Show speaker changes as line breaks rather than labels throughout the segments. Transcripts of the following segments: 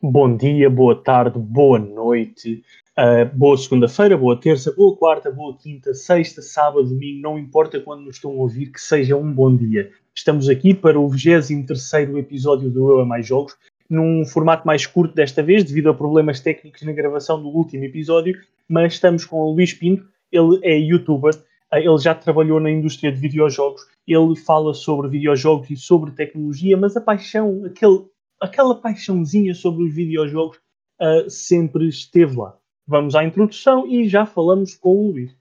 Bom dia, boa tarde, boa noite, uh, boa segunda-feira, boa terça, boa quarta, boa quinta, sexta, sábado, domingo, não importa quando nos estão a ouvir, que seja um bom dia. Estamos aqui para o 23 episódio do Eu a Mais Jogos, num formato mais curto desta vez, devido a problemas técnicos na gravação do último episódio, mas estamos com o Luís Pinto, ele é youtuber, uh, ele já trabalhou na indústria de videojogos, ele fala sobre videojogos e sobre tecnologia, mas a paixão, aquele aquela paixãozinha sobre os videojogos uh, sempre esteve lá. Vamos à introdução e já falamos com o Luís.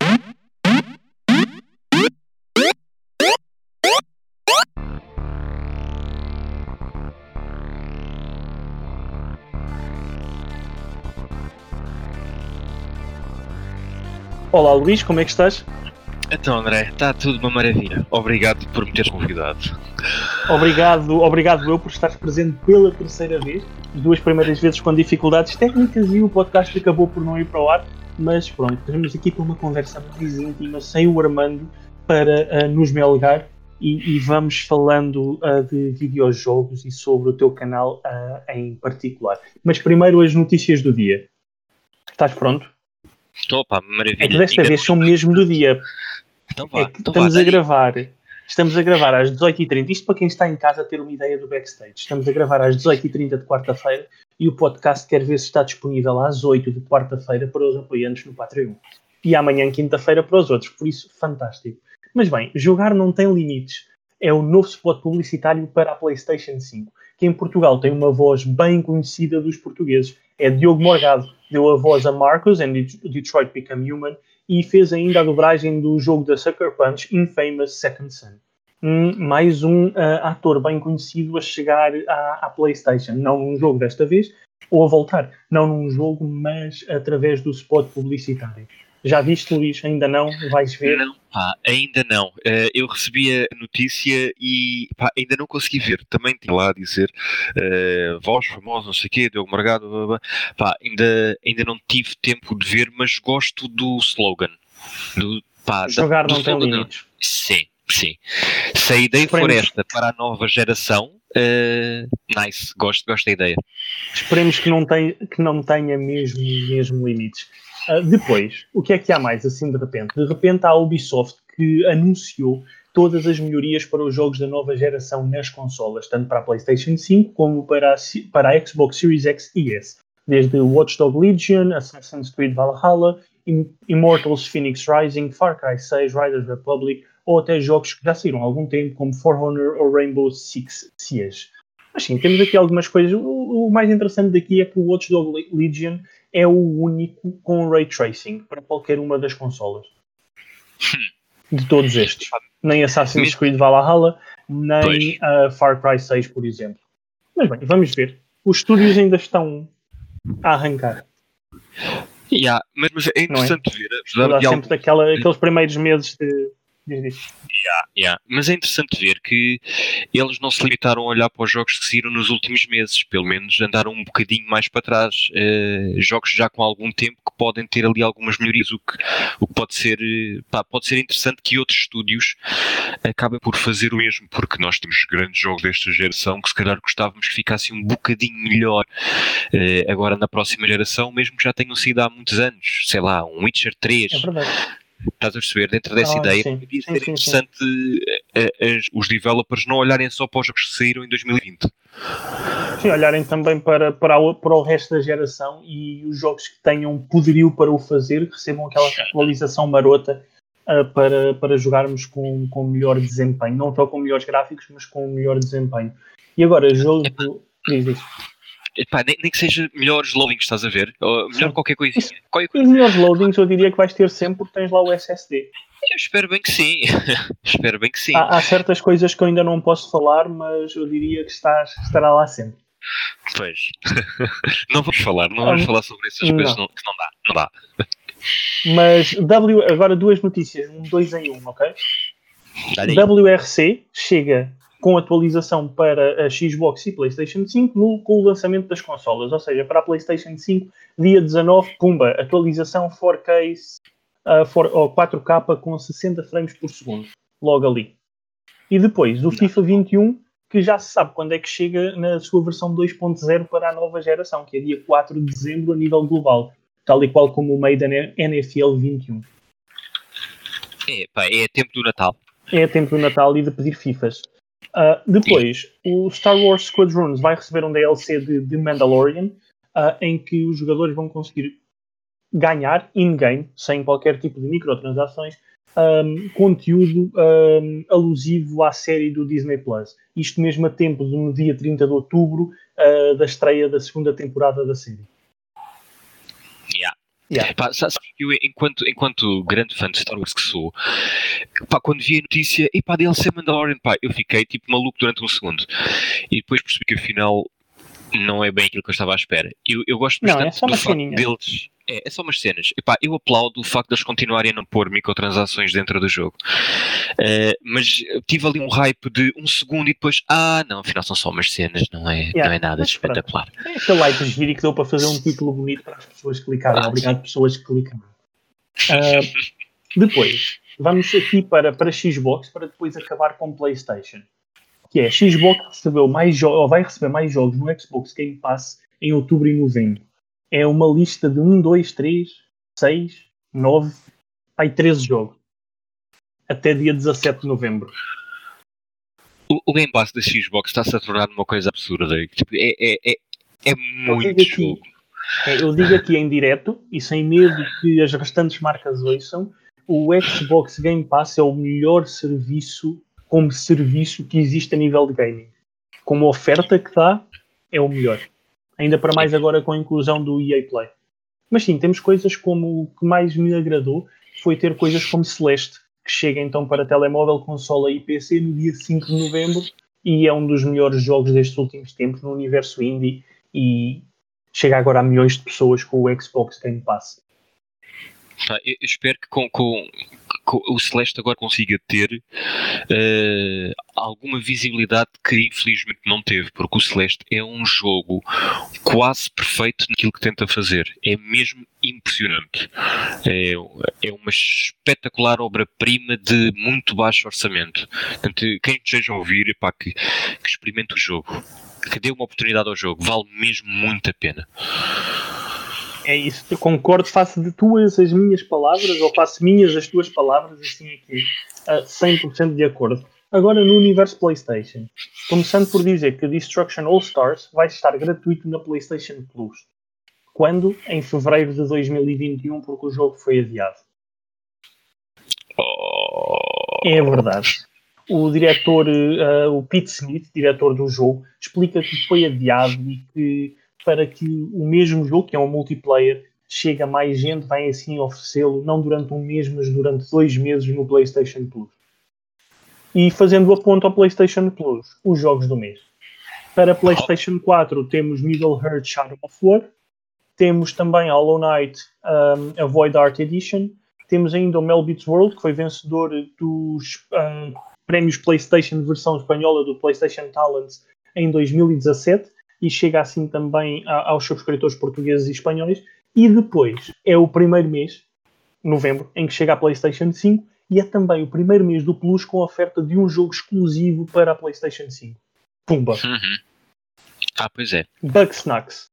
Olá Luís, como é que estás?
Então, André, está tudo uma maravilha. Obrigado por me teres convidado.
Obrigado, obrigado eu por estares presente pela terceira vez, duas primeiras vezes com dificuldades técnicas e o podcast acabou por não ir para o ar, mas pronto, estamos aqui para uma conversa mais íntima, sem o Armando, para uh, nos melgar e, e, vamos falando uh, de videojogos e sobre o teu canal uh, em particular. Mas primeiro as notícias do dia. Estás pronto?
Estou, pá, maravilha.
É que desta vez são mesmo do dia. Então vá, é então estamos vá, a gravar. Estamos a gravar às 18h30. Isto para quem está em casa ter uma ideia do backstage. Estamos a gravar às 18h30 de quarta-feira e o podcast quer ver se está disponível às 8 de quarta-feira para os apoiantes no Patreon. E amanhã, quinta-feira, para os outros. Por isso, fantástico. Mas bem, jogar não tem limites. É o novo spot publicitário para a PlayStation 5, que em Portugal tem uma voz bem conhecida dos portugues. É Diogo Morgado, deu a voz a Marcos em Detroit Become Human e fez ainda a dobragem do jogo da Sucker Punch Infamous Second Son. Mais um uh, ator bem conhecido a chegar à, à, PlayStation, não num jogo desta vez, ou a voltar, não num jogo, mas através do spot publicitário. Já viste, Luís? Ainda não? Vais ver?
Não, pá, ainda não. Uh, eu recebi a notícia e pá, ainda não consegui ver. Também tinha lá a dizer uh, voz famosa, não sei o quê, Diogo Margado, blá, blá. Pá, ainda, ainda não tive tempo de ver, mas gosto do slogan. Do,
pá, Jogar da, do não slogan, tem limites.
Sim, sim. Se a ideia Esperemos. for esta para a nova geração, Uh, nice, gosto, gosto da ideia.
Esperemos que não, tenha, que não tenha mesmo, mesmo limites. Uh, depois, o que é que há mais assim de repente? De repente há a Ubisoft que anunciou todas as melhorias para os jogos da nova geração nas consolas, tanto para a PlayStation 5 como para a, para a Xbox Series X e S. Desde Watch Dogs Legion, Assassin's Creed Valhalla, Immortals Phoenix Rising, Far Cry 6, Riders Republic, ou até jogos que já saíram há algum tempo, como For Honor ou Rainbow Six Siege. Mas sim, temos aqui algumas coisas. O, o mais interessante daqui é que o Watch Dogs Legion é o único com ray tracing para qualquer uma das consolas. De todos estes. Nem Assassin's Creed Valhalla, nem uh, Far Cry 6, por exemplo. Mas bem, vamos ver. Os estúdios ainda estão a arrancar.
Yeah, mas, mas é, é? interessante é? ver.
Há sempre daquela, aqueles primeiros meses de.
Yeah, yeah. Mas é interessante ver que eles não se limitaram a olhar para os jogos que saíram nos últimos meses, pelo menos andaram um bocadinho mais para trás. Uh, jogos já com algum tempo que podem ter ali algumas melhorias, o que, o que pode, ser, pá, pode ser interessante que outros estúdios acabem por fazer o mesmo, porque nós temos grandes jogos desta geração que se calhar gostávamos que ficassem um bocadinho melhor uh, agora na próxima geração, mesmo que já tenham sido há muitos anos, sei lá, um Witcher 3.
É verdade
Estás a perceber? Dentro dessa ah, ideia, sim. podia ser sim, interessante sim. Eh, eh, os developers não olharem só para os jogos que saíram em 2020.
Sim, olharem também para, para, o, para o resto da geração e os jogos que tenham poderio para o fazer recebam aquela atualização marota uh, para, para jogarmos com, com melhor desempenho. Não só com melhores gráficos, mas com melhor desempenho. E agora, jogo. Diz isso.
Epá, nem, nem, que seja melhores loadings, estás a ver? Ou melhor Sim. qualquer coisinha. Qualquer
coisa. Os melhores loadings eu diria que vais ter sempre porque tens lá o SSD.
Eu espero bem que sim. espero bem que sim.
Há, há, certas coisas que eu ainda não posso falar, mas eu diria que estás, estará lá sempre.
Pois. não vamos falar, não vamos falar sobre essas coisas não. que não dá. Não dá.
Mas W, agora duas notícias, um dois em um, ok? WRC chega com atualização para a Xbox e PlayStation 5 no, com o lançamento das consolas. Ou seja, para a PlayStation 5, dia 19, pumba, atualização 4K uh, for, ou 4K com 60 frames por segundo. Logo ali. E depois, o FIFA 21 que já se sabe quando é que chega na sua versão 2.0 para a nova geração, que é dia 4 de dezembro a nível global, tal e qual como o meio da NFL 21.
É, pá, é tempo do Natal.
É tempo do Natal e de pedir FIFAs. Uh, depois, o Star Wars Squadrons vai receber um DLC de, de Mandalorian, uh, em que os jogadores vão conseguir ganhar in-game, sem qualquer tipo de microtransações, um, conteúdo um, alusivo à série do Disney Plus. Isto mesmo a tempo de no dia 30 de outubro uh, da estreia da segunda temporada da série.
Yeah. Pá, sabe, eu, enquanto, enquanto grande fã de Star Wars que sou, pá, quando vi a notícia, e pá, DLC Mandalorian, pá, eu fiquei tipo maluco durante um segundo. E depois percebi que afinal não é bem aquilo que eu estava à espera. Eu, eu gosto bastante não, é do facto deles é, é só umas cenas. Epá, eu aplaudo o facto de eles continuarem a não pôr microtransações dentro do jogo. Uh, mas tive ali um hype de um segundo e depois, ah, não, afinal são só umas cenas, não é, yeah. não é nada de espetacular.
É aquele hype giro que deu para fazer um título bonito para as pessoas clicarem. Ah, Obrigado, pessoas que clicam. Uh, depois, vamos aqui para, para Xbox para depois acabar com PlayStation. Que é, Xbox recebeu mais ou vai receber mais jogos no Xbox Game Pass em outubro e novembro é uma lista de 1, 2, 3, 6, 9, aí 13 jogos. Até dia 17 de novembro.
O, o Game Pass da Xbox está-se a tornar uma coisa absurda. Tipo, é, é, é, é muito jogo.
É, eu digo aqui em direto e sem medo que as restantes marcas ouçam, o Xbox Game Pass é o melhor serviço como serviço que existe a nível de gaming. Como oferta que dá, é o melhor. Ainda para mais agora com a inclusão do EA Play. Mas sim, temos coisas como o que mais me agradou foi ter coisas como Celeste, que chega então para telemóvel, consola e PC no dia 5 de novembro e é um dos melhores jogos destes últimos tempos no universo indie e chega agora a milhões de pessoas com o Xbox Game Pass.
Eu espero que com, com, o Celeste agora consiga ter uh, alguma visibilidade que infelizmente não teve, porque o Celeste é um jogo quase perfeito naquilo que tenta fazer. É mesmo impressionante. É, é uma espetacular obra-prima de muito baixo orçamento. Portanto, quem esteja a ouvir, epá, que, que experimente o jogo, que dê uma oportunidade ao jogo, vale mesmo muito a pena.
É isso, eu concordo, faço de tuas as minhas palavras, ou faço minhas as tuas palavras, assim aqui, uh, 100% de acordo. Agora, no universo PlayStation, começando por dizer que Destruction All Stars vai estar gratuito na PlayStation Plus. Quando? Em fevereiro de 2021, porque o jogo foi adiado. É verdade. O diretor, uh, o Pete Smith, diretor do jogo, explica que foi adiado e que para que o mesmo jogo, que é um multiplayer, chegue a mais gente, vai assim oferecê-lo, não durante um mês, mas durante dois meses no PlayStation Plus. E fazendo a ponto ao PlayStation Plus, os jogos do mês. Para PlayStation 4 temos Middle Earth Shadow of War, temos também Hollow Knight um, a Void Art Edition, temos ainda o Melbits World, que foi vencedor dos um, prémios PlayStation versão espanhola do PlayStation Talents em 2017, e chega assim também a, aos subscritores portugueses e espanhóis. E depois é o primeiro mês, novembro, em que chega a PlayStation 5 e é também o primeiro mês do Plus com a oferta de um jogo exclusivo para a PlayStation 5. Pumba!
Uhum. Ah, pois é.
Bugsnax.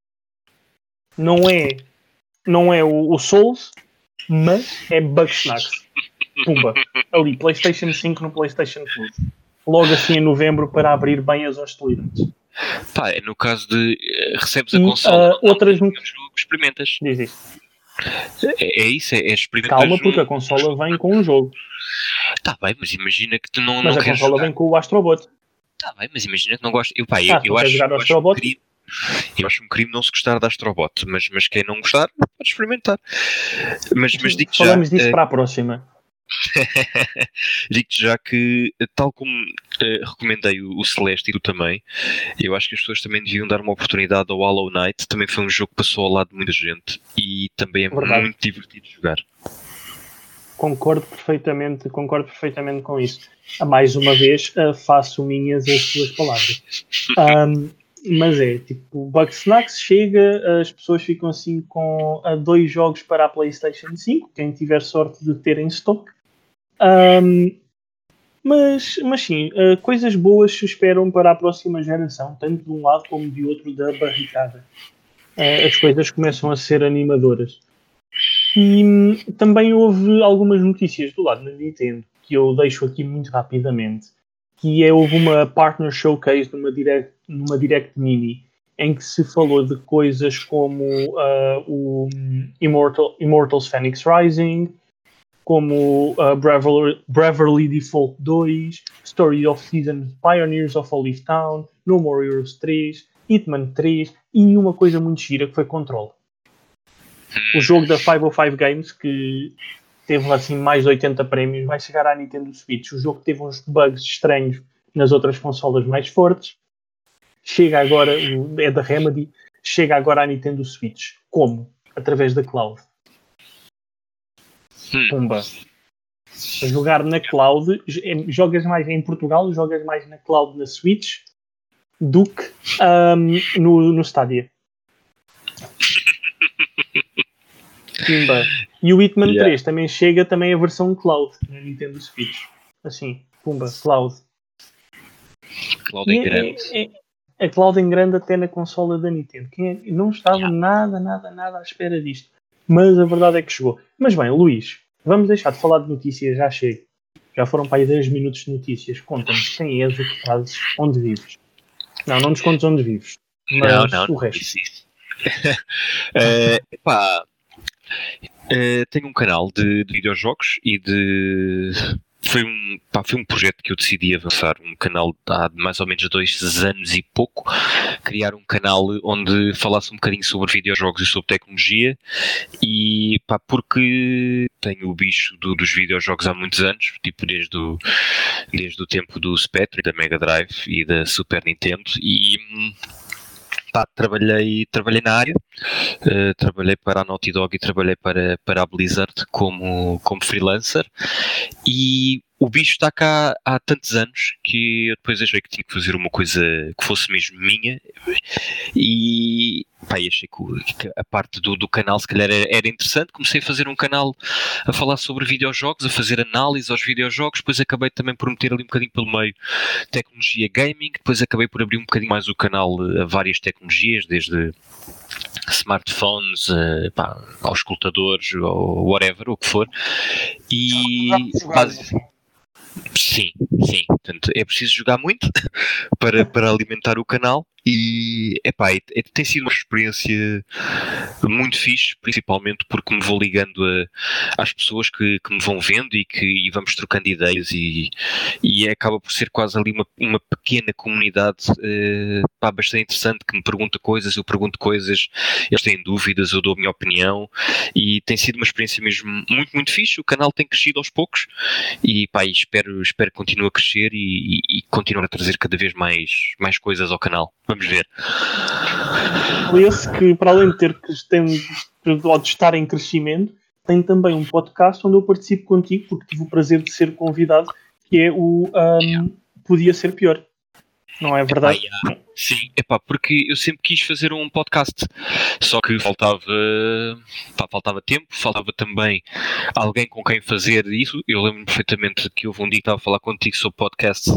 Não é, não é o, o Souls, mas é Bugsnax. Pumba! Ali, PlayStation 5 no PlayStation Plus. Logo assim em novembro para abrir bem as hostilidades.
Pá, é no caso de uh, recebes a consola,
uh, outras
jogo, experimentas.
Diz isso.
É, é, isso, é, é experimentar.
Calma, porque a consola vem com um jogo.
Tá bem, mas imagina que tu não.
Mas
não
a consola
jogar.
vem com o Astrobot.
Tá bem, mas imagina que não gosta. Eu, pá, eu, ah, eu, acho,
eu, acho um crime,
eu acho um crime não se gostar da Astrobot, mas, mas quem não gostar, pode experimentar. Mas, mas digo
Falamos
já,
disso uh, para a próxima.
Digo-te já que, tal como uh, recomendei o, o, Celeste e tu também, eu acho que as pessoas também deviam dar uma oportunidade ao Hollow Knight. Também foi um jogo que passou ao lado de muita gente e também é Verdade. muito divertido jogar.
Concordo perfeitamente, concordo perfeitamente com isso. Mais uma vez, uh, faço minhas as suas palavras. Um, mas é, tipo, Bugsnax chega, as pessoas ficam assim com dois jogos para a PlayStation 5, quem tiver sorte de ter em stock. Um, Mas, mas sim, uh, coisas boas se esperam para a próxima geração, tanto de um lado como de outro da barricada. Uh, as coisas começam a ser animadoras. E hum, também houve algumas notícias do lado da Nintendo que eu deixo aqui muito rapidamente. Que é houve uma partner showcase numa direct, numa direct mini em que se falou de coisas como uh, o Immortal, Immortals Phoenix Rising, como uh, Default 2, Story of Seasons, Pioneers of Olive Town, No More Heroes 3, Hitman 3 e uma coisa muito gira que foi Control. O jogo da 505 Games que teve assim mais de 80 prémios vai chegar à Nintendo Switch. O jogo teve uns bugs estranhos nas outras consolas mais fortes. Chega agora, é da Remedy, chega agora à Nintendo Switch. Como? Através da cloud. Hum. Pumba. Jogar na cloud, jogas mais em Portugal, jogas mais na cloud na Switch do que um, no, no Stadia. Pumba. E o Hitman yeah. 3 também chega também a versão cloud na Nintendo Switch. Assim, pumba, cloud.
Cloud em é, grande.
É, é, a cloud em grande até na consola da Nintendo. Quem é, não estava yeah. nada, nada, nada à espera disto. Mas a verdade é que chegou. Mas bem, Luís, vamos deixar de falar de notícias, já chego. Já foram para aí 10 minutos de notícias. Conta-me quem és, o que fazes, onde vives. Não, não nos contes onde vives. Mas não, não, o resto.
uh, pá, uh, tenho um canal de, de videojogos e de foi um, pá, foi um projeto que eu decidi avançar, um canal há mais ou menos dois anos e pouco, criar um canal onde falasse um bocadinho sobre videojogos e sobre tecnologia e pá, porque tenho o bicho do, dos videojogos há muitos anos, tipo desde o, desde o tempo do Spectrum, da Mega Drive e da Super Nintendo e pá, trabalhei, trabalhei na área, uh, trabalhei para a Naughty Dog e trabalhei para, para a Blizzard como, como freelancer. E o bicho está cá há tantos anos que eu depois achei que tinha que fazer uma coisa que fosse mesmo minha. E achei que, a parte do, do canal se calhar era, era, interessante. Comecei a fazer um canal a falar sobre videojogos, a fazer análise aos videojogos, depois acabei também por meter ali um bocadinho pelo meio tecnologia gaming, depois acabei por abrir um bocadinho mais o canal a várias tecnologias, desde smartphones, uh, pá, aos escutadores, ou whatever, o que for. E Sim, sim. Portanto, é preciso jogar muito para, para alimentar o canal e epá, é, é, tem sido uma experiência muito fixe, principalmente porque me vou ligando a, às pessoas que, que me vão vendo e que e vamos trocando ideias e, e acaba por ser quase ali uma, uma pequena comunidade uh, pá, bastante interessante que me pergunta coisas, eu pergunto coisas, eles têm dúvidas, eu dou a minha opinião e tem sido uma experiência mesmo muito, muito fixe. O canal tem crescido aos poucos e pá, espero, espero que continue a crescer e, e, e continuar a trazer cada vez mais, mais coisas ao canal. Vamos ver.
Esse que, para além de ter que tem, de estar em crescimento, tem também um podcast onde eu participo contigo, porque tive o prazer de ser convidado, que é o um, Podia Ser Pior. Não é verdade? Epá,
yeah. Sim, epá, porque eu sempre quis fazer um podcast, só que faltava, pá, faltava tempo, faltava também alguém com quem fazer isso. Eu lembro perfeitamente que houve um dia que estava a falar contigo sobre podcast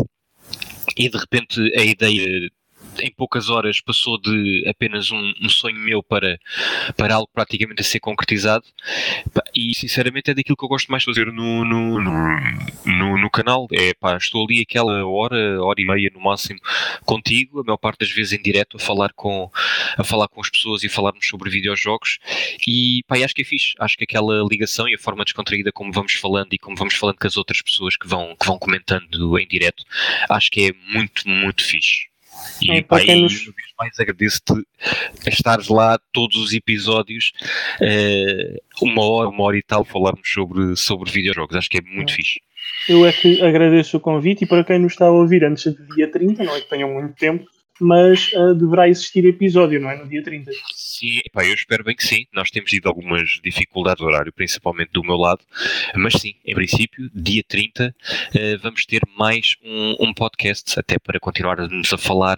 e de repente a ideia em poucas horas passou de apenas um, um, sonho meu para, para algo praticamente a ser concretizado. E sinceramente é daquilo que eu gosto mais de fazer no, no, no, no canal. É pá, estou ali aquela hora, hora e meia no máximo contigo, a maior parte das vezes em direto, a falar com, a falar com as pessoas e falarmos sobre videojogos. E pá, acho que é fixe. Acho que aquela ligação e a forma descontraída como vamos falando e como vamos falando com as outras pessoas que vão, que vão comentando em direto, acho que é muito, muito fixe. E é, pá, nos... uma vez mais agradeço-te estares lá todos os episódios, uh, uma hora, uma hora e tal, falarmos sobre, sobre videojogos. Acho que é muito é. fixe.
Eu é que agradeço o convite e para quem nos está a ouvir antes do dia 30, não é que tenham muito tempo, mas uh, deverá existir episódio, não é? No dia 30.
Sim, pá, eu espero bem que sim. Nós temos tido algumas dificuldades de horário, principalmente do meu lado, mas sim, em princípio, dia 30, uh, vamos ter mais um, um, podcast, até para continuarmos a falar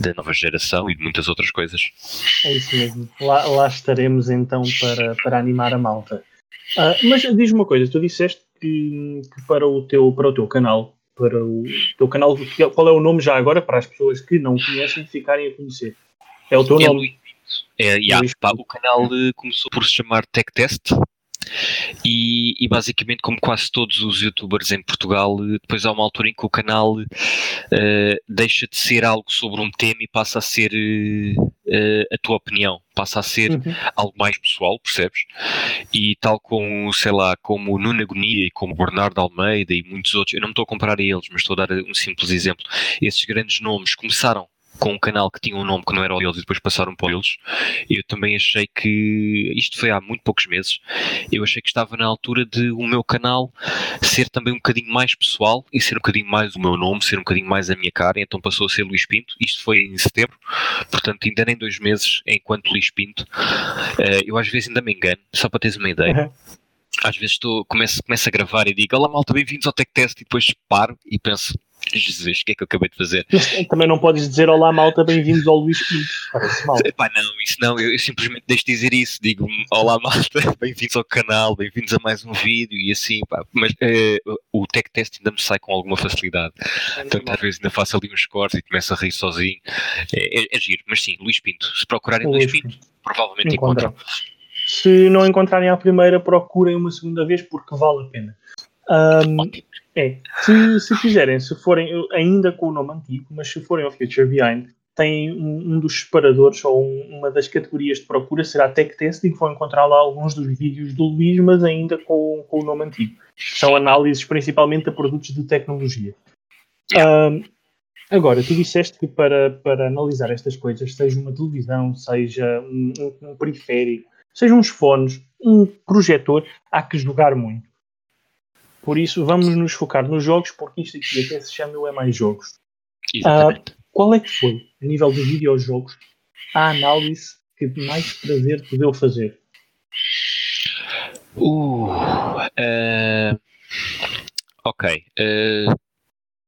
da nova geração e de muitas outras coisas.
É isso mesmo. Lá, lá estaremos então para, para animar a malta. Uh, mas diz-me uma coisa, tu disseste que, que, para, o teu, para o teu canal para o teu canal. Qual é o nome já agora para as pessoas que não conhecem ficarem a conhecer? É o teu
é
nome.
É, yeah, pá, o canal eh, começou por se chamar Tech Test e, e, basicamente, como quase todos os youtubers em Portugal, depois há uma altura em que o canal uh, deixa de ser algo sobre um tema e passa a ser uh, a tua opinião, passa a ser uhum. algo mais pessoal, percebes? E tal como, sei lá, como o Nuno Agonia e como o Bernardo Almeida e muitos outros, eu não me estou a comparar a eles, mas estou a dar um simples exemplo. Esses grandes nomes começaram com um canal que tinha um nome que não era o deles e depois passaram para eles. Eu também achei que isto foi há muito poucos meses. Eu achei que estava na altura de o meu canal ser também um bocadinho mais pessoal e ser um bocadinho mais o meu nome, ser um bocadinho mais a minha cara. Então passou a ser Luís Pinto. Isto foi em setembro, portanto, ainda nem dois meses enquanto Luís Pinto. Eh, eu às vezes ainda me engano, só para teres uma ideia. Uhum às vezes estou, começo, começo a gravar e digo Olá malta, bem-vindos ao Tech Test e depois paro e penso Jesus, o que é que eu acabei de fazer?
Também não podes dizer olá malta, bem-vindos ao Luís Pinto. Parece mal.
Epá, não, isso não, eu, eu simplesmente deixo de dizer isso. Digo olá malta, bem-vindos ao canal, bem-vindos a mais um vídeo e assim, pá. Mas uh, o tech test ainda me sai com alguma facilidade. É Portanto, às vezes ainda faço ali uns cortes e começo a rir sozinho. É, é, é giro, mas sim, Luís Pinto. Se procurarem Luís, Luís Pinto, Pinto, provavelmente encontram. encontram.
Se não encontrarem a primeira, procurem uma segunda vez porque vale a pena. Um, é, se, se fizerem, se forem ainda com o nome antigo, mas se forem ao Future Behind, tem um, um dos separadores ou um, uma das categorias de procura será Tech Test e vão encontrar lá alguns dos vídeos do Luís, mas ainda com, com o nome antigo. São análises principalmente a produtos de tecnologia. Um, agora, tu disseste que para, para analisar estas coisas, seja uma televisão, seja um, um periférico, seja uns fones, um projetor, há que jogar muito. Por isso, vamos nos focar nos jogos, porque isto aqui até se chama o É Mais Jogos.
Exatamente. Uh,
qual é que foi, a nível de videojogos, a análise que mais prazer te deu fazer?
Uh, uh, ok. Uh,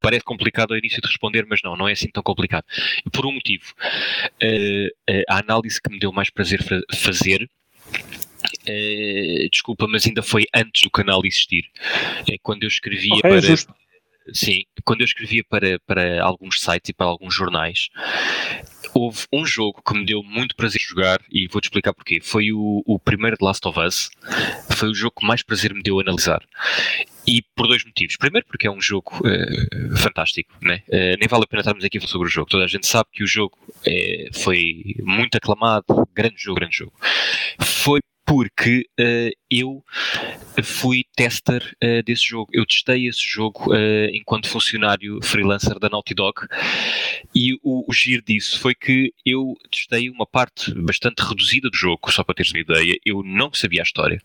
parece complicado ao início de responder, mas não, não é assim tão complicado. Por um motivo. Uh, a análise que me deu mais prazer fazer Uh, desculpa, mas ainda foi antes do canal existir. É quando eu escrevia okay, para. Justo. Sim, quando eu escrevia para, para alguns sites e para alguns jornais, houve um jogo que me deu muito prazer jogar e vou-te explicar porquê. Foi o, o primeiro de Last of Us. Foi o jogo que mais prazer me deu analisar. E por dois motivos. Primeiro, porque é um jogo uh, fantástico, né? Uh, nem vale a pena estarmos aqui a falar sobre o jogo. Toda a gente sabe que o jogo uh, foi muito aclamado. Grande jogo, grande jogo. Foi porque uh, eu fui tester uh, desse jogo. Eu testei esse jogo uh, enquanto funcionário freelancer da Naughty Dog e o, o giro disso foi que eu testei uma parte bastante reduzida do jogo, só para teres uma ideia. Eu não sabia a história.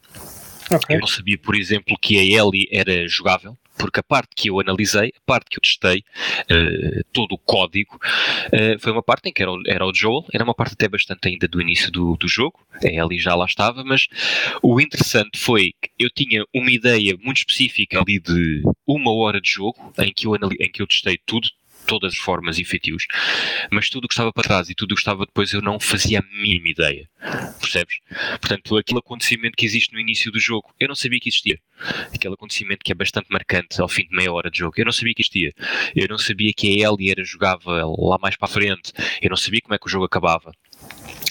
Okay. Eu não sabia, por exemplo, que a Ellie era jogável porque a parte que eu analisei, a parte que eu testei, uh, todo o código, uh, foi uma parte em que era o, era o Joel, era uma parte até bastante ainda do início do, do jogo, ali já lá estava, mas o interessante foi que eu tinha uma ideia muito específica ali de uma hora de jogo, em que eu, em que eu testei tudo, todas as formas e feitios, mas tudo o que estava para trás e tudo o que estava depois eu não fazia a mínima ideia. Percebes? Portanto, aquele acontecimento que existe no início do jogo, eu não sabia que existia. Aquele acontecimento que é bastante marcante ao fim de meia hora de jogo, eu não sabia que existia. Eu não sabia que a Ellie era jogava lá mais para a frente. Eu não sabia como é que o jogo acabava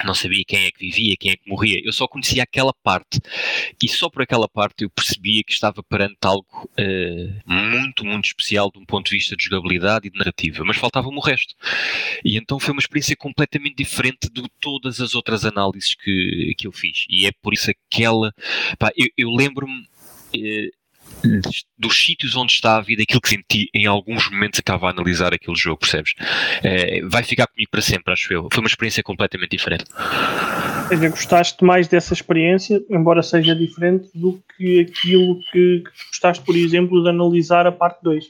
não sabia quem é que vivia, quem é que morria, eu só conhecia aquela parte e só por aquela parte eu percebia que estava perante algo uh, muito, muito especial de um ponto de vista de jogabilidade e de narrativa, mas faltava-me o resto. E então foi uma experiência completamente diferente de todas as outras análises que, que eu fiz, e é por isso aquela. Pá, eu, eu lembro-me. Dos sítios onde estava e daquilo que senti em alguns momentos acaba a analisar aquele jogo, percebes? É, vai ficar comigo para sempre, acho eu. Foi uma experiência completamente diferente.
Quer dizer, gostaste mais dessa experiência, embora seja diferente do que aquilo que, que gostaste, por exemplo, de analisar a parte 2?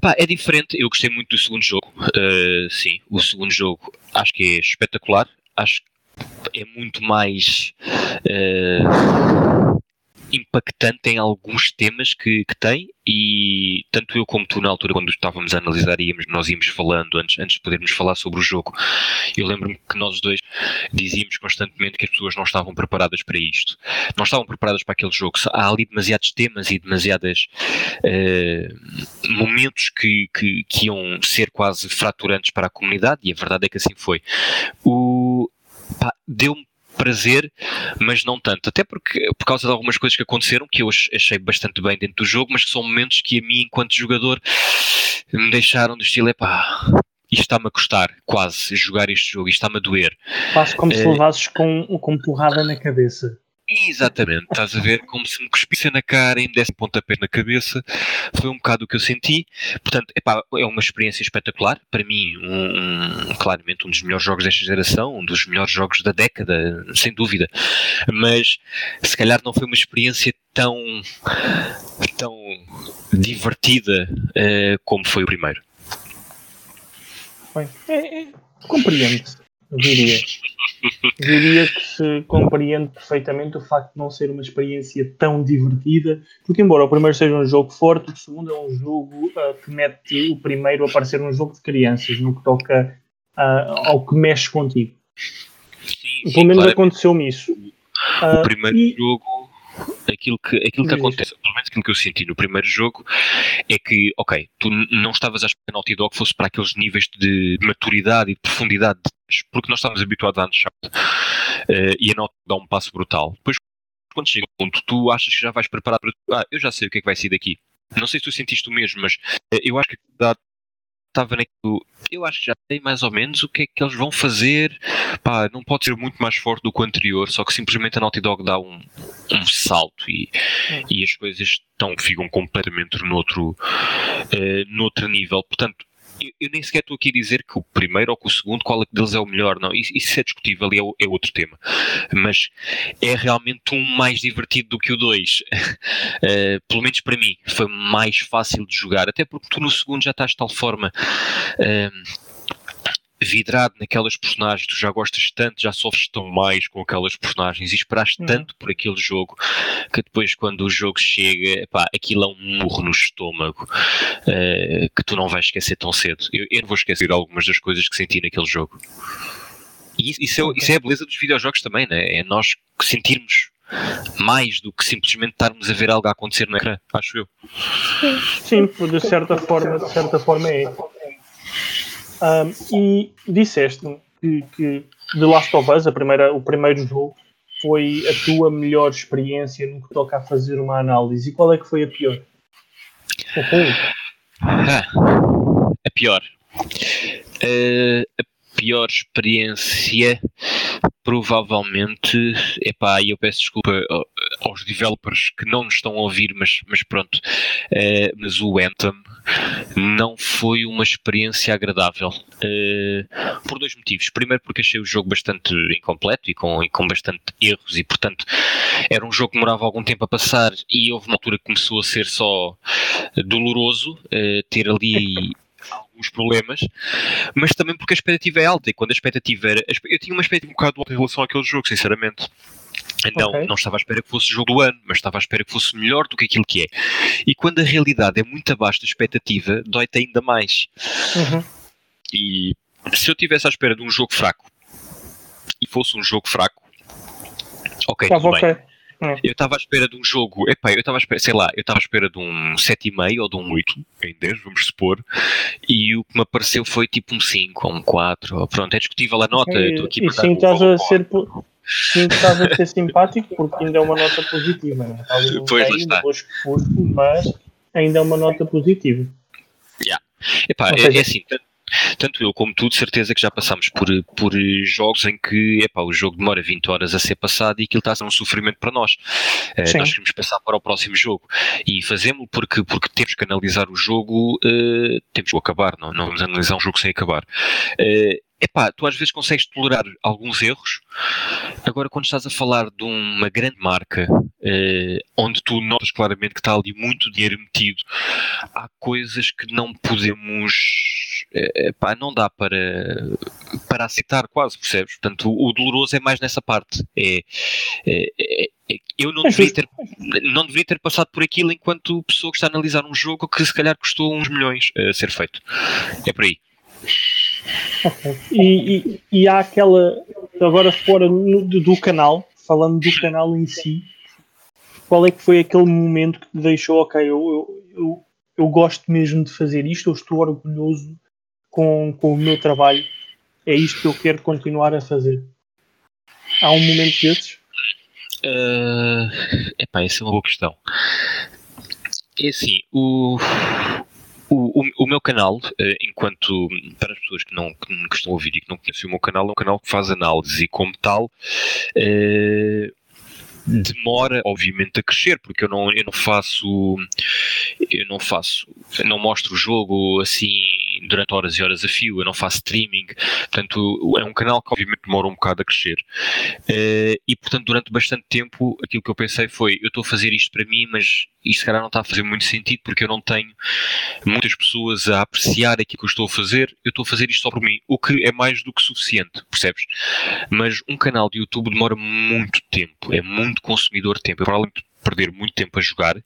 Pá, é diferente, eu gostei muito do segundo jogo, uh, sim, o segundo jogo acho que é espetacular, acho que é muito mais uh, impactante em alguns temas que, que tem e tanto eu como tu na altura quando estávamos a analisar íamos, nós íamos falando antes, antes de podermos falar sobre o jogo. Eu lembro-me que nós dois dizíamos constantemente que as pessoas não estavam preparadas para isto. Não estavam preparadas para aquele jogo. Há ali demasiados temas e demasiadas uh, momentos que, que, que iam ser quase fraturantes para a comunidade e a verdade é que assim foi. O deu-me prazer, mas não tanto. Até porque, por causa de algumas coisas que aconteceram, que eu achei bastante bem dentro do jogo, mas que são momentos que a mim, enquanto jogador, me deixaram do estilo, epá, isto está-me a custar, quase, jogar este jogo, isto está-me a doer.
Quase como é... se eh, levasses com, com porrada na cabeça.
Exatamente, estás a ver como se me cuspisse na cara e me desse pontapé na cabeça. Foi um bocado o que eu senti. Portanto, epá, é uma experiência espetacular. Para mim, um, um, claramente um dos melhores jogos desta geração, um dos melhores jogos da década, sem dúvida. Mas se calhar não foi uma experiência tão, tão divertida uh, como foi o primeiro.
Bem, é, é, compreendo diria. diria que se compreende perfeitamente o facto de não ser uma experiência tão divertida, porque embora o primeiro seja um jogo forte, o segundo é um jogo uh, que mete o primeiro a parecer um jogo de crianças, no que toca uh, ao que mexe contigo. Sim, Pelo menos aconteceu-me isso.
Uh, o primeiro e... jogo aquilo que, aquilo que acontece, aquilo que eu senti no primeiro jogo, é que, ok, tu não estavas a esperar que a Naughty Dog fosse para aqueles níveis de maturidade e de profundidade, porque nós estávamos habituados a Uncharted uh, e a Naughty dá um passo brutal. Depois, quando chega um ponto, tu achas que já vais preparado para. Ah, eu já sei o que é que vai sair daqui. Não sei se tu sentiste o mesmo, mas uh, eu acho que dá estava naquilo. Eu acho que já sei mais ou menos o que é que eles vão fazer. Pá, não pode ser muito mais forte do que o anterior, só que simplesmente a Naughty Dog dá um, um salto e, e as coisas estão, ficam completamente noutro, uh, noutro nível. Portanto, eu, nem sequer estou aqui a dizer que o primeiro ou que o segundo, qual é deles é o melhor, não. Isso, isso é discutível e é, é, outro tema. Mas é realmente um mais divertido do que o dois. Uh, pelo menos para mim, foi mais fácil de jogar, até porque tu no segundo já estás de tal forma. Uh, vidrado naquelas personagens, tu já gostas tanto, já sofres tão mais com aquelas personagens e esperaste uhum. tanto por aquele jogo que depois quando o jogo chega, pá, aquilo é um murro no estômago uh, que tu não vais esquecer tão cedo. Eu, eu, não vou esquecer algumas das coisas que senti naquele jogo. E isso, isso, é, isso é a beleza dos videojogos também, né? é nós sentirmos mais do que simplesmente estarmos a ver algo a acontecer no ecrã, acho eu.
Sim, de certa forma, de certa forma é. Um, e disseste-me que, que The Last of Us, a primeira, o primeiro jogo, foi a tua melhor experiência no que toca a fazer uma análise. E qual é que foi a pior?
Ah, a pior. Uh, a pior experiência provavelmente, e eu peço desculpa aos developers que não nos estão a ouvir, mas, mas pronto, uh, mas o Anthem não foi uma experiência agradável uh, por dois motivos. Primeiro porque achei o jogo bastante incompleto e com, e com bastante erros e portanto era um jogo que demorava algum tempo a passar e houve uma altura que começou a ser só doloroso uh, ter ali alguns problemas, mas também porque a expectativa é alta. E quando a expectativa era. Eu tinha uma expectativa um bocado alta em relação àquele jogo, sinceramente. Então, okay. não estava à espera que fosse o jogo do ano, mas estava à espera que fosse melhor do que aquilo que é. E quando a realidade é muito abaixo da expectativa, dói-te ainda mais. Uhum. E se eu tivesse à espera de um jogo fraco e fosse um jogo fraco, ok, tudo okay. bem. É. Eu estava à espera de um jogo, epá, eu estava à espera, sei lá, eu estava à espera de um 7,5 ou de um 8 em 10, vamos supor, e o que me apareceu foi tipo um 5 ou um 4, ou, pronto, é discutível a nota,
é,
estou aqui
e sim, estás a ser sim, estás a ser simpático porque ainda é uma nota positiva, não é?
Pois lá está.
mas ainda é uma nota positiva.
Yeah. Epá, é, é assim, tanto eu como tu, de certeza que já passamos por, por jogos em que epá, o jogo demora 20 horas a ser passado e aquilo está a ser um sofrimento para nós. Uh, nós queremos passar para o próximo jogo e fazemos porque, porque temos que analisar o jogo, uh, temos que acabar, não, não vamos analisar um jogo sem acabar. Uh, epá, tu às vezes consegues tolerar alguns erros, agora quando estás a falar de uma grande marca, onde tu notas claramente que está ali muito dinheiro metido, há coisas que não podemos. Uh, pá, não dá para, para aceitar quase, percebes? Portanto, o, o doloroso é mais nessa parte. É, é, é, é eu não deveria, ter, não deveria ter passado por aquilo enquanto pessoa que está a analisar um jogo que se calhar custou uns milhões a ser feito. É por aí.
Okay. E, e, e, há aquela. Agora, fora do, canal, falando do canal em si, qual é que foi aquele momento que te deixou, ok, eu, eu, eu, eu gosto mesmo de fazer isto, eu estou orgulhoso com, com o meu trabalho, é isto que eu quero continuar a fazer? Há um momento desses?
Uh, epá, essa é uma boa questão. É assim, o, o, o, meu canal, uh, enquanto para as pessoas que não que, estão a ouvir e que não conhecem o meu canal, é um canal que faz análise e como tal uh, demora obviamente a crescer porque eu não eu não faço eu não faço eu não mostro o jogo assim durante horas e horas a fio, eu não faço streaming, portanto é um canal que obviamente demora um bocado a crescer. Uh, e portanto durante bastante tempo aquilo que eu pensei foi, eu estou a fazer isto para mim, mas isto se calhar não está a fazer muito sentido porque eu não tenho muitas pessoas a apreciar aquilo que eu estou a fazer, eu estou a fazer isto só por mim, o que é mais do que suficiente, percebes? Mas um canal de YouTube demora muito tempo, é muito consumidor de tempo. Eu, provavelmente perder muito tempo a jogar,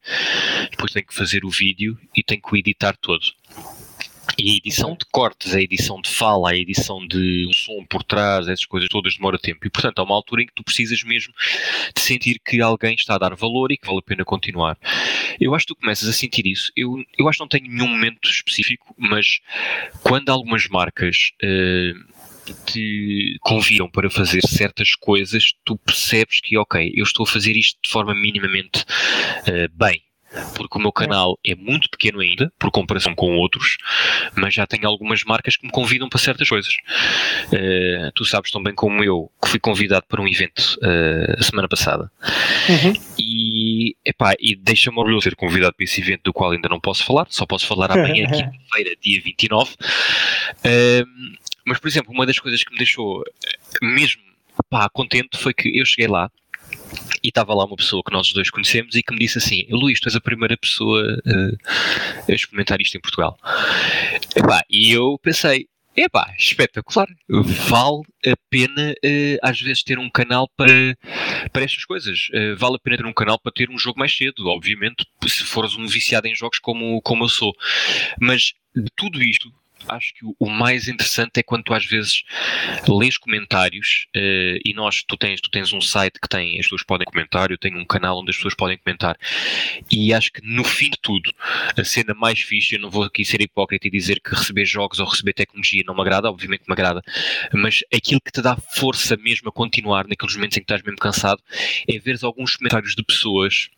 depois tenho que fazer o vídeo e tenho que o editar todo. E a edição de cortes, a edição de fala, a edição de som por trás, essas coisas todas demora tempo. E portanto há uma altura em que tu precisas mesmo de sentir que alguém está a dar valor e que vale a pena continuar. Eu acho que tu começas a sentir isso. Eu, eu acho que não tenho nenhum momento específico, mas quando algumas marcas. Uh, te convidam para fazer certas coisas, tu percebes que, ok, eu estou a fazer isto de forma minimamente uh, bem porque o meu canal é muito pequeno ainda, por comparação com outros, mas já tenho algumas marcas que me convidam para certas coisas. Uh, tu sabes tão bem como eu que fui convidado para um evento uh, a semana passada uhum. e, epá, e deixa-me orgulhoso ser convidado para esse evento do qual ainda não posso falar, só posso falar amanhã, quinta-feira, dia 29. Uh, mas, por exemplo, uma das coisas que me deixou mesmo pá, contente foi que eu cheguei lá e estava lá uma pessoa que nós dois conhecemos e que me disse assim: Luís, tu és a primeira pessoa uh, a experimentar isto em Portugal. Epá, e eu pensei: epá, espetacular, vale a pena uh, às vezes ter um canal para, para estas coisas. Uh, vale a pena ter um canal para ter um jogo mais cedo, obviamente, se fores um viciado em jogos como, como eu sou. Mas de tudo isto, acho que o, mais interessante é quando tu às vezes lês comentários uh, e nós, tu tens, tu tens um site que tem, as pessoas podem comentar, eu tenho um canal onde as pessoas podem comentar. E acho que no fim de tudo, a cena mais fixe, eu não vou aqui ser hipócrita e dizer que receber jogos ou receber tecnologia não me agrada, obviamente me agrada, mas aquilo que te dá força mesmo a continuar naqueles momentos em que estás mesmo cansado é ver alguns comentários de pessoas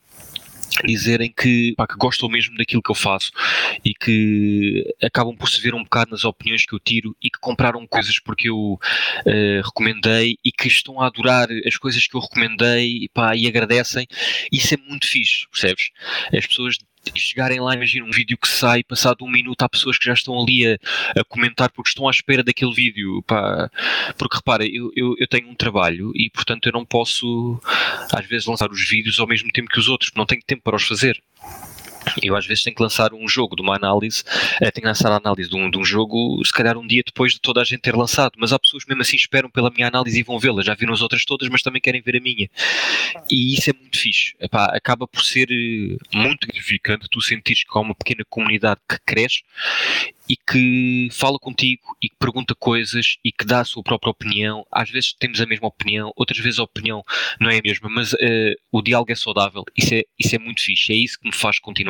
dizerem que, pá, que gostam mesmo daquilo que eu faço e que acabam por se ver um bocado nas opiniões que eu tiro e que compraram coisas porque eu uh, recomendei e que estão a adorar as coisas que eu recomendei pá, e agradecem. Isso é muito fixe, percebes? As pessoas chegarem lá, imagina um vídeo que sai, passado um minuto, há pessoas que já estão ali a, a comentar porque estão à espera daquele vídeo. Pá. Porque repara, eu, eu, eu, tenho um trabalho e portanto eu não posso às vezes lançar os vídeos ao mesmo tempo que os outros, porque não tenho tempo para os fazer. Eu às vezes tenho que lançar um jogo de uma análise, eh, tenho que lançar a análise de um, de um jogo, se calhar um dia depois de toda a gente ter lançado, mas há pessoas mesmo assim esperam pela minha análise e vão vê-la, já viram as outras todas, mas também querem ver a minha. E isso é muito fixe. Epá, acaba por ser eh, muito gratificante tu sentires que há uma pequena comunidade que cresce e que fala contigo e que pergunta coisas e que dá a sua própria opinião. Às vezes temos a mesma opinião, outras vezes a opinião não é a mesma, mas uh, o diálogo é saudável. Isso é, isso é muito fixe. É isso que me faz continuar.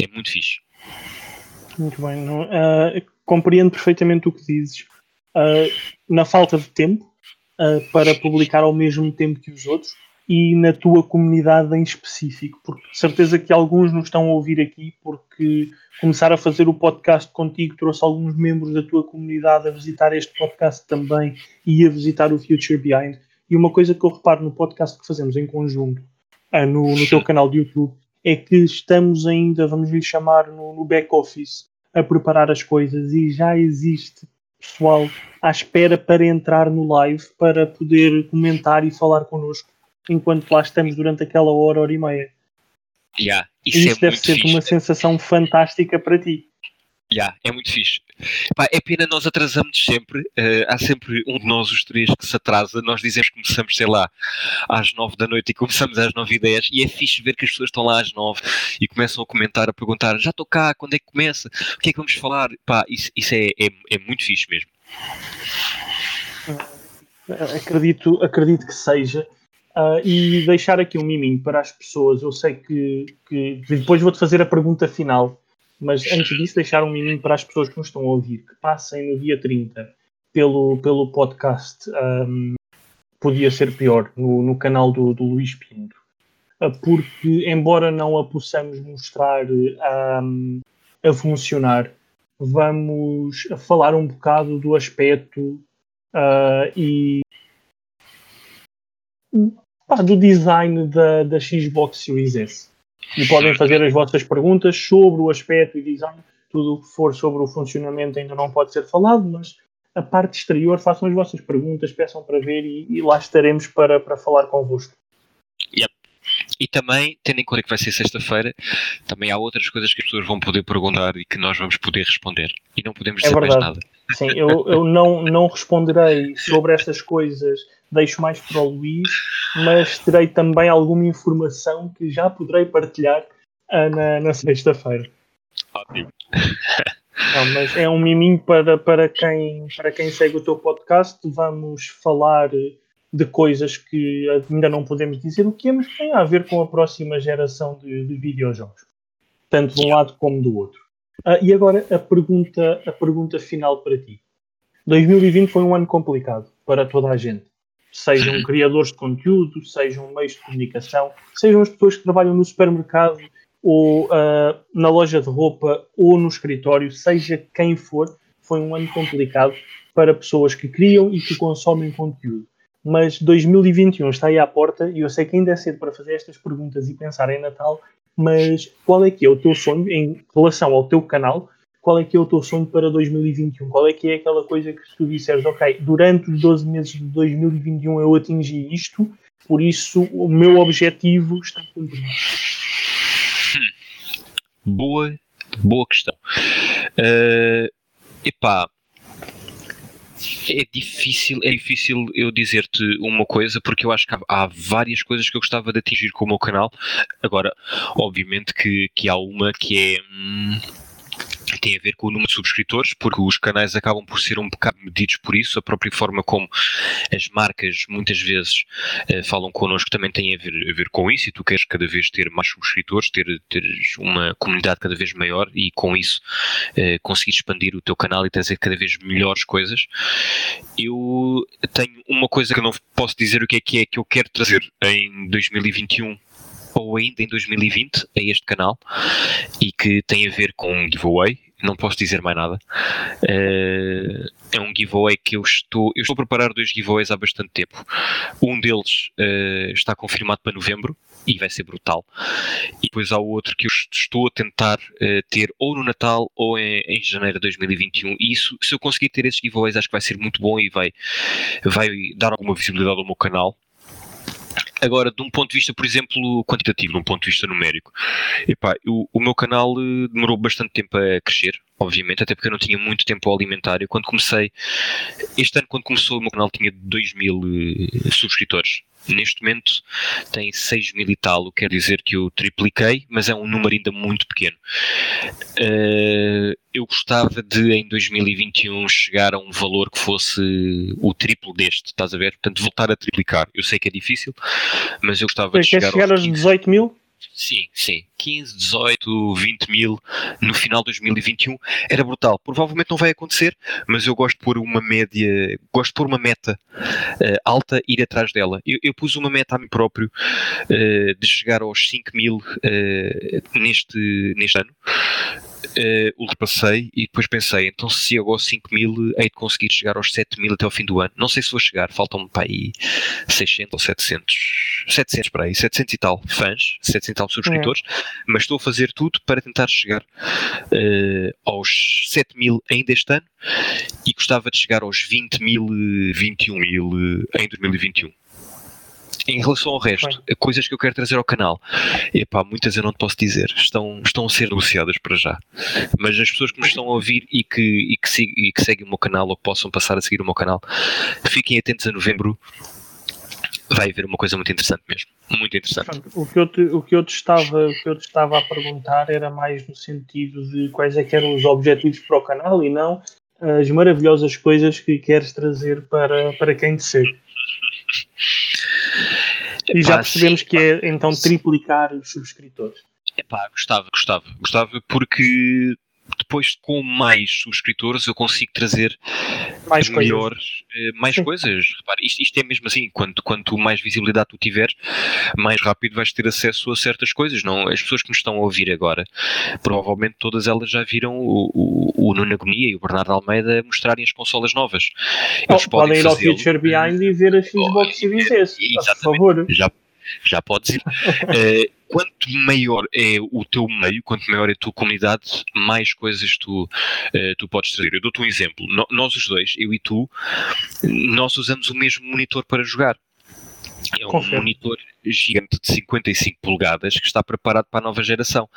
É muito fixe.
Muito bem. Uh, compreendo perfeitamente o que dizes. Uh, na falta de tempo para publicar ao mesmo tempo que os outros e na tua comunidade em específico, porque certeza que alguns nos estão a ouvir aqui porque começar a fazer o podcast contigo trouxe alguns membros da tua comunidade a visitar este podcast também e a visitar o Future Behind. E uma coisa que eu reparo no podcast que fazemos em conjunto uh, no, no teu canal de YouTube é que estamos ainda, vamos lhe chamar, no, no back-office a preparar as coisas e já existe pessoal à espera para entrar no live para poder comentar e falar connosco enquanto lá estamos durante aquela hora, hora e meia.
Yeah,
isso, isso é deve ser fixe. uma sensação fantástica para ti.
Yeah, é muito fixe. Pá, é pena nós atrasamos sempre. Uh, há sempre um de nós, os três, que se atrasa. Nós dizemos que começamos, sei lá, às nove da noite e começamos às nove e dez. E é fixe ver que as pessoas estão lá às nove e começam a comentar, a perguntar: já estou cá, quando é que começa? O que é que vamos falar? Pá, isso, isso é, é, é muito fixe mesmo.
Acredito, acredito que seja. Uh, e deixar aqui um miminho para as pessoas. Eu sei que, que depois vou-te fazer a pergunta final mas antes disso, deixar um miminho para as pessoas que nos estão a ouvir, que passem no dia 30 pelo, pelo podcast um, Podia Ser Pior, no, no canal do, do Luís Pinto. Uh, porque, embora não a possamos mostrar um, a funcionar, vamos falar um bocado do aspecto uh, e pá, do design da, da Xbox Series S e podem fazer as vossas perguntas sobre o aspecto e design. Tudo o que for sobre o funcionamento ainda não pode ser falado, mas a parte exterior, façam as vossas perguntas, peçam para ver e, e lá estaremos para, para falar convosco.
Yep. E também, tendo em conta que vai ser sexta-feira, também há outras coisas que as pessoas vão poder perguntar e que nós vamos poder responder. E não podemos é dizer é mais nada.
Sim, eu, eu não, não responderei sobre estas coisas, deixo mais para o Luís, mas terei também alguma informação que já poderei partilhar uh, na, na sexta-feira.
Ótimo.
Não, mas é um miminho para, para, quem, para quem segue o teu podcast. Vamos falar de coisas que ainda não podemos dizer o que é, mas que tem a ver com a próxima geração de, de videojogos, tanto de um lado como do outro. Uh, e agora a pergunta, a pergunta final para ti. 2020 foi um ano complicado para toda a gente. Sejam criadores de conteúdo, sejam meios de comunicação, sejam as pessoas que trabalham no supermercado ou uh, na loja de roupa ou no escritório, seja quem for, foi um ano complicado para pessoas que criam e que consomem conteúdo. Mas 2021 está aí à porta e eu sei que ainda é cedo para fazer estas perguntas e pensar em Natal, mas qual é que é o teu sonho em relação ao teu canal? Qual é que é o teu sonho para 2021? Qual é que é aquela coisa que tu disseres, ok, durante os 12 meses de 2021 eu atingi isto, por isso o meu objetivo está cumprido?
Hum. Boa, boa questão. Uh, epá, é difícil, é difícil eu dizer-te uma coisa, porque eu acho que há, há, várias coisas que eu gostava de atingir com o meu canal. Agora, obviamente que, que há uma que é. Hum, tem a ver com o número de subscritores, porque os canais acabam por ser um bocado medidos por isso, a própria forma como as marcas muitas vezes uh, falam connosco também tem a ver, a ver com isso, e tu queres cada vez ter mais subscritores, ter, ter uma comunidade cada vez maior e com isso uh, conseguir expandir o teu canal e trazer cada vez melhores coisas. Eu tenho uma coisa que eu não posso dizer o que é que é que eu quero trazer em 2021 ou ainda em 2020 a este canal e que tem a ver com um giveaway. Não posso dizer mais nada. Uh, é um giveaway que eu estou. Eu estou a preparar dois giveaways há bastante tempo. Um deles uh, está confirmado para novembro e vai ser brutal. E depois há outro que eu estou a tentar uh, ter ou no Natal ou em, em, janeiro de 2021. E isso, se eu conseguir ter esses giveaways, acho que vai ser muito bom e vai, vai dar alguma visibilidade ao meu canal. Agora, de um ponto de vista, por exemplo, quantitativo, de um ponto de vista numérico, epá, o, meu canal eh, demorou bastante tempo a crescer, obviamente, até porque eu não tinha muito tempo alimentar. Eu, quando comecei, este ano, quando começou, o meu canal tinha 2 mil uh, subscritores. Neste momento tem 6 mil e tal, o que quer dizer que eu tripliquei, mas é um número ainda muito pequeno. Uh, eu gostava de, em 2021, chegar a um valor que fosse o triplo deste, estás a ver? Portanto, voltar a triplicar. Eu sei que é difícil, mas eu gostava de chegar,
chegar aos 18 mil?
Sim, sim. 15, 18, 20 mil no final de 2021 era brutal. Provavelmente não vai acontecer, mas eu gosto de pôr uma média, gosto de pôr uma meta uh, alta e ir atrás dela. Eu, eu, pus uma meta a mim próprio uh, de chegar aos 5 mil uh, neste, neste ano uh, ultrapassei e depois pensei, então se chego aos 5 mil, hei de conseguir chegar aos 7 mil até ao fim do ano. Não sei se vou chegar, faltam-me para aí 600 ou 700, 700 para aí, 700 e tal fãs, 700 e tal subscritores, é. mas estou a fazer tudo para tentar chegar uh, aos 7 mil ainda este ano e gostava de chegar aos 20 mil, 21 mil em 2021. Em relação ao resto, Bem. coisas que eu quero trazer ao canal, epá, muitas eu não te posso dizer, estão, estão a ser negociadas para já. Mas as pessoas que me estão a ouvir e que, e que, e que seguem o meu canal ou que possam passar a seguir o meu canal, fiquem atentos a novembro. Vai haver uma coisa muito interessante mesmo. Muito interessante.
O que eu te, o que eu te, estava, o que eu te estava a perguntar era mais no sentido de quais é que eram os objetivos para o canal e não as maravilhosas coisas que queres trazer para, para quem te segue. E já percebemos que é então triplicar os subscritores.
Epá, gostava, gostava. Gostava porque depois com mais subscritores eu consigo trazer mais melhores, coisas. Eh, mais Sim. coisas. Repare, isto, isto, é mesmo assim, quanto, quanto mais visibilidade tu tiveres, mais rápido vais ter acesso a certas coisas. Não, as pessoas que nos estão a ouvir agora, provavelmente todas elas já viram o, o, o Nuno Agonia e o Bernardo Almeida mostrarem as consolas novas.
Eles oh, podem, podem ir ao Future Behind e ver as Xbox Series S, por favor.
Já, já podes ir. uh, quanto maior é o teu meio, quanto maior é a tua comunidade, mais coisas tu, uh, tu podes trazer. Eu dou-te um exemplo. No, nós os dois, eu e tu, nós usamos o mesmo monitor para jogar. É um Confere. monitor gigante de 55 polegadas que está preparado para a nova geração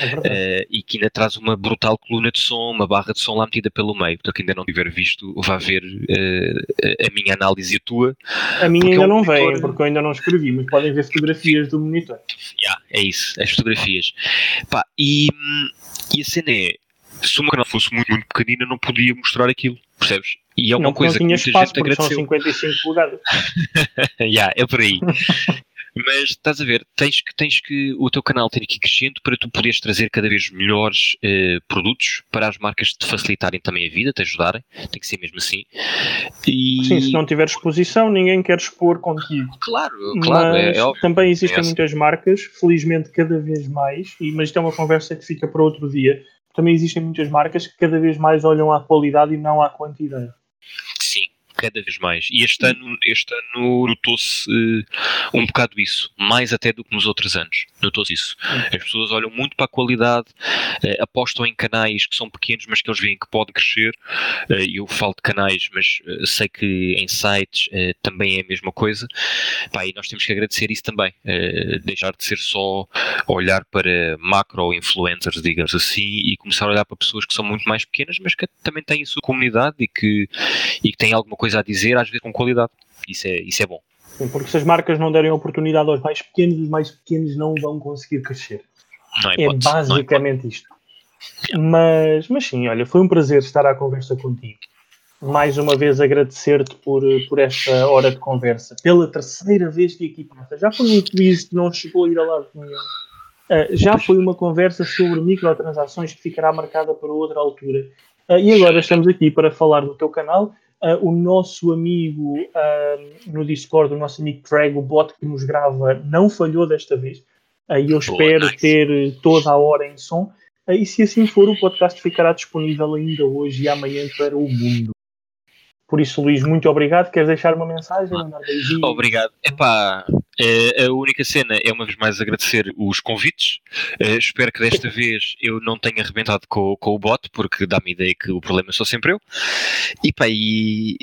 é uh, e que ainda traz uma brutal coluna de som, uma barra de som lá metida pelo meio. Portanto, quem ainda não tiver visto, vai ver uh, a minha análise e a tua.
A minha ainda é um não monitor... vem, porque eu ainda não escrevi, mas podem ver fotografias do monitor.
Yeah, é isso, as fotografias. Pá, e, e a cena é se o meu canal fosse muito, muito pequenino, eu não podia mostrar aquilo, percebes? E é uma
não,
coisa
não que muita espaço, gente agradeceu. São 55 polegadas.
yeah, é por aí. Mas estás a ver, tens que, tens que o teu canal tem que ir crescendo para tu poderes trazer cada vez melhores eh, produtos para as marcas te facilitarem também a vida, te ajudarem, tem que ser mesmo assim.
E... Sim, se não tiver exposição, ninguém quer expor contigo.
Claro, claro. É, mas é, é
também existem é assim. muitas marcas, felizmente cada vez mais, e, mas isto é uma conversa que fica para outro dia também existem muitas marcas que cada vez mais olham à qualidade e não à quantidade.
Cada vez mais. E este ano, este ano notou-se uh, um bocado isso, mais até do que nos outros anos. Notou-se isso. As pessoas olham muito para a qualidade, uh, apostam em canais que são pequenos, mas que eles veem que podem crescer. Uh, eu falo de canais, mas sei que em sites também é a mesma coisa. Pá, e nós temos que agradecer isso também. deixar de ser só olhar para macro-influencers, digamos assim, e começar a olhar para pessoas que são muito mais pequenas, mas que também têm a sua comunidade e que, e que têm alguma coisa a dizer, às vezes com qualidade. Isso é, isso é bom.
Sim, porque se as marcas não derem oportunidade aos mais pequenos, os mais pequenos não vão conseguir crescer. é, é basicamente isto. Mas, mas sim, olha, foi um prazer estar à conversa contigo. Mais uma vez agradecer-te por, por esta hora de conversa. Pela terceira vez que aqui passa. Já foi um quiz que não chegou a ir a lado nenhum. Uh, já foi uma conversa sobre microtransações que ficará marcada para outra altura. Uh, e agora estamos aqui para falar do teu canal. Uh, o nosso amigo no Discord, o nosso amigo Craig, o bot que nos grava, não falhou desta vez. E eu espero nice. ter toda a hora em som. E se assim for, o podcast ficará disponível ainda hoje e amanhã para o mundo. Por isso, Luís, muito obrigado. Queres deixar uma mensagem? Mandar
Obrigado. Epá, é, a única cena é uma vez mais agradecer os convites. É, espero que desta vez eu não tenha arrebentado com, com o bot, porque dá-me ideia que o problema sou sempre eu. E pá, e,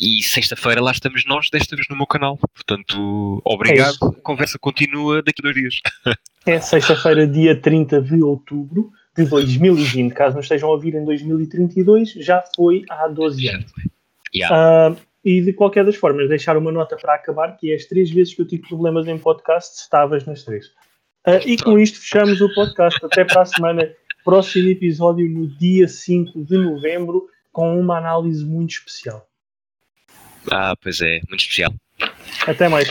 e, e sexta-feira lá estamos nós, desta vez no meu canal. Portanto, obrigado. É a conversa continua daqui a dois dias.
É sexta-feira, dia 30 de outubro de 2020. Caso nos estejam a ouvir em 2032, já foi há 12 anos. Yeah. Uh, e de qualquer das formas, deixar uma nota para acabar, que é as três vezes que eu tive problemas em podcast, estavas nas três. Uh, e com isto fechamos o podcast. Até para a semana. Próximo episódio no dia 5 de novembro, com uma análise muito especial.
Ah, pois é, muito especial.
Até mais.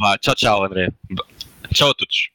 Vá, tchau, tchau, André. Tchau a todos.